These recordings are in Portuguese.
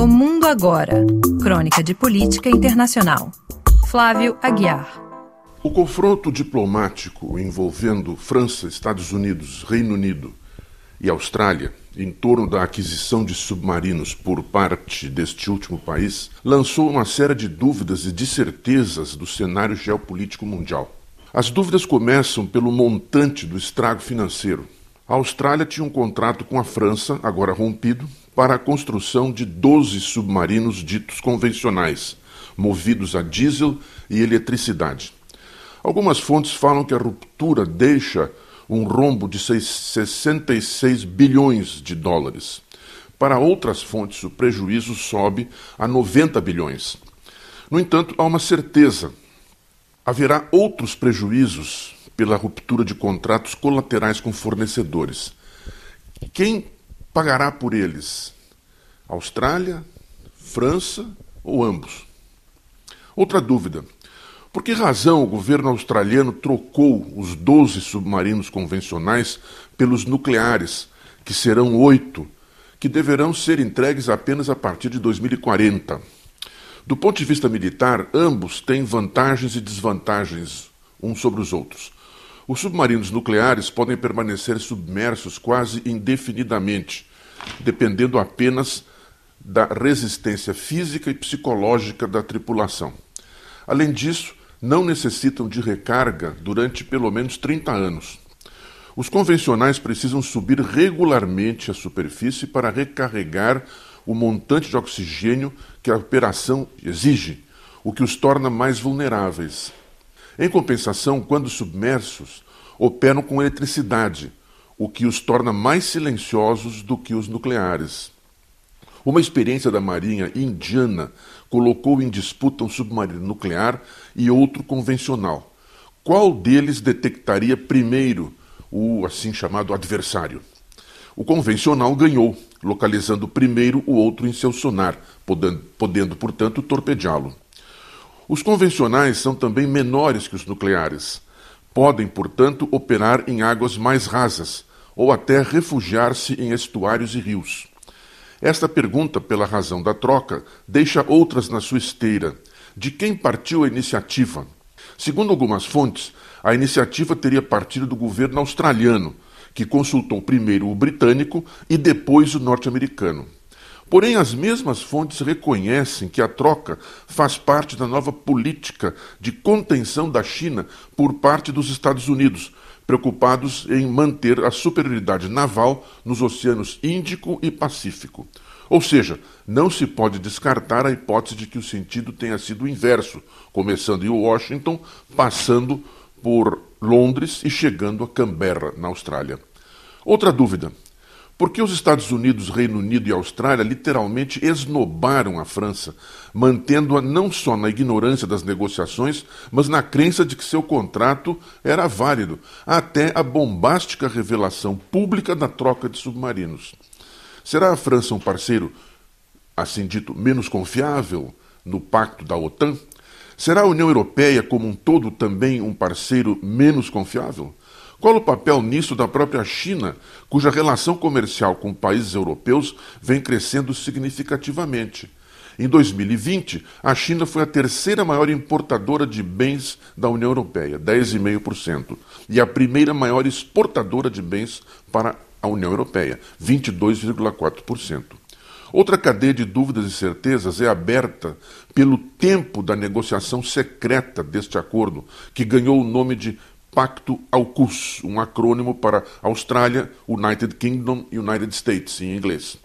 O Mundo Agora. Crônica de Política Internacional. Flávio Aguiar. O confronto diplomático envolvendo França, Estados Unidos, Reino Unido e Austrália em torno da aquisição de submarinos por parte deste último país lançou uma série de dúvidas e de certezas do cenário geopolítico mundial. As dúvidas começam pelo montante do estrago financeiro. A Austrália tinha um contrato com a França, agora rompido, para a construção de 12 submarinos ditos convencionais, movidos a diesel e eletricidade. Algumas fontes falam que a ruptura deixa um rombo de 66 bilhões de dólares. Para outras fontes, o prejuízo sobe a 90 bilhões. No entanto, há uma certeza: haverá outros prejuízos pela ruptura de contratos colaterais com fornecedores. Quem pagará por eles? Austrália, França ou ambos? Outra dúvida. Por que razão o governo australiano trocou os 12 submarinos convencionais pelos nucleares, que serão oito, que deverão ser entregues apenas a partir de 2040? Do ponto de vista militar, ambos têm vantagens e desvantagens uns sobre os outros. Os submarinos nucleares podem permanecer submersos quase indefinidamente, dependendo apenas da resistência física e psicológica da tripulação. Além disso, não necessitam de recarga durante pelo menos 30 anos. Os convencionais precisam subir regularmente à superfície para recarregar o montante de oxigênio que a operação exige, o que os torna mais vulneráveis. Em compensação, quando submersos, operam com eletricidade, o que os torna mais silenciosos do que os nucleares. Uma experiência da Marinha indiana colocou em disputa um submarino nuclear e outro convencional. Qual deles detectaria primeiro o assim chamado adversário? O convencional ganhou, localizando primeiro o outro em seu sonar, podendo, podendo portanto, torpedeá-lo. Os convencionais são também menores que os nucleares. Podem, portanto, operar em águas mais rasas ou até refugiar-se em estuários e rios. Esta pergunta, pela razão da troca, deixa outras na sua esteira. De quem partiu a iniciativa? Segundo algumas fontes, a iniciativa teria partido do governo australiano, que consultou primeiro o britânico e depois o norte-americano. Porém, as mesmas fontes reconhecem que a troca faz parte da nova política de contenção da China por parte dos Estados Unidos, preocupados em manter a superioridade naval nos oceanos Índico e Pacífico. Ou seja, não se pode descartar a hipótese de que o sentido tenha sido inverso, começando em Washington, passando por Londres e chegando a Canberra, na Austrália. Outra dúvida: porque os Estados Unidos, Reino Unido e Austrália literalmente esnobaram a França, mantendo-a não só na ignorância das negociações, mas na crença de que seu contrato era válido, até a bombástica revelação pública da troca de submarinos. Será a França um parceiro, assim dito, menos confiável no pacto da OTAN? Será a União Europeia como um todo também um parceiro menos confiável? Qual o papel nisso da própria China, cuja relação comercial com países europeus vem crescendo significativamente? Em 2020, a China foi a terceira maior importadora de bens da União Europeia, 10,5%, e a primeira maior exportadora de bens para a União Europeia, 22,4%. Outra cadeia de dúvidas e certezas é aberta pelo tempo da negociação secreta deste acordo, que ganhou o nome de Pacto AUKUS, um acrônimo para Austrália, United Kingdom e United States em inglês.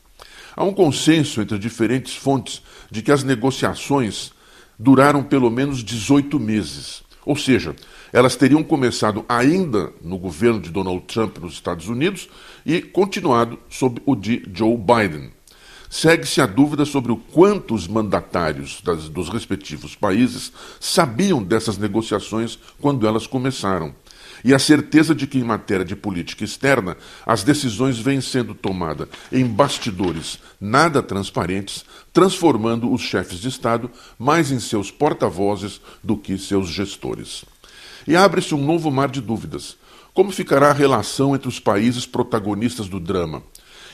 Há um consenso entre diferentes fontes de que as negociações duraram pelo menos 18 meses. Ou seja, elas teriam começado ainda no governo de Donald Trump nos Estados Unidos e continuado sob o de Joe Biden. Segue-se a dúvida sobre o quanto os mandatários das, dos respectivos países sabiam dessas negociações quando elas começaram. E a certeza de que, em matéria de política externa, as decisões vêm sendo tomadas em bastidores nada transparentes, transformando os chefes de Estado mais em seus porta-vozes do que seus gestores. E abre-se um novo mar de dúvidas. Como ficará a relação entre os países protagonistas do drama?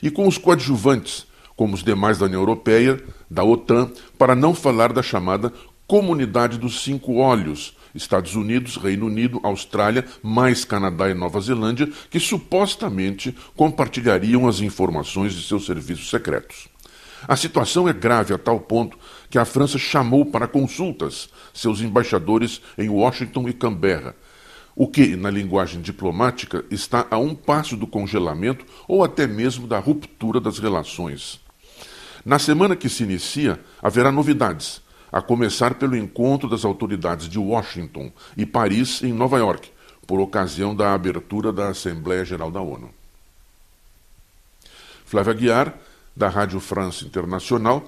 E com os coadjuvantes, como os demais da União Europeia, da OTAN, para não falar da chamada Comunidade dos Cinco Olhos, Estados Unidos, Reino Unido, Austrália, mais Canadá e Nova Zelândia, que supostamente compartilhariam as informações de seus serviços secretos. A situação é grave a tal ponto que a França chamou para consultas seus embaixadores em Washington e Canberra, o que, na linguagem diplomática, está a um passo do congelamento ou até mesmo da ruptura das relações. Na semana que se inicia, haverá novidades, a começar pelo encontro das autoridades de Washington e Paris em Nova York, por ocasião da abertura da Assembleia Geral da ONU. Flávia Guiar, da Rádio France Internacional,